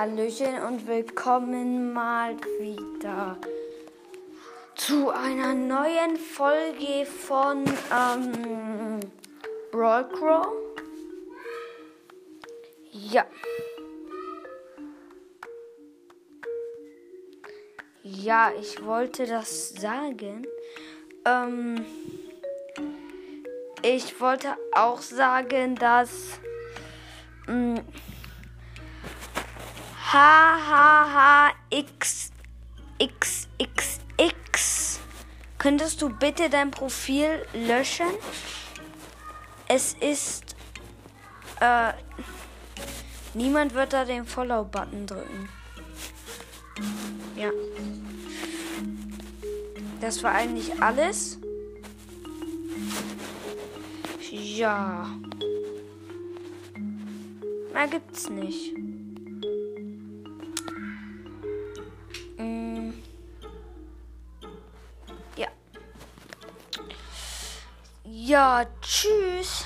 Hallöchen und willkommen mal wieder zu einer neuen Folge von ähm, Brawl Crow. Ja. Ja, ich wollte das sagen. Ähm, ich wollte auch sagen, dass mh, HHHX XXX. Könntest du bitte dein Profil löschen? Es ist. Äh, niemand wird da den Follow-Button drücken. Ja. Das war eigentlich alles. Ja. Mehr gibt's nicht. Ja. Ja, tschüss.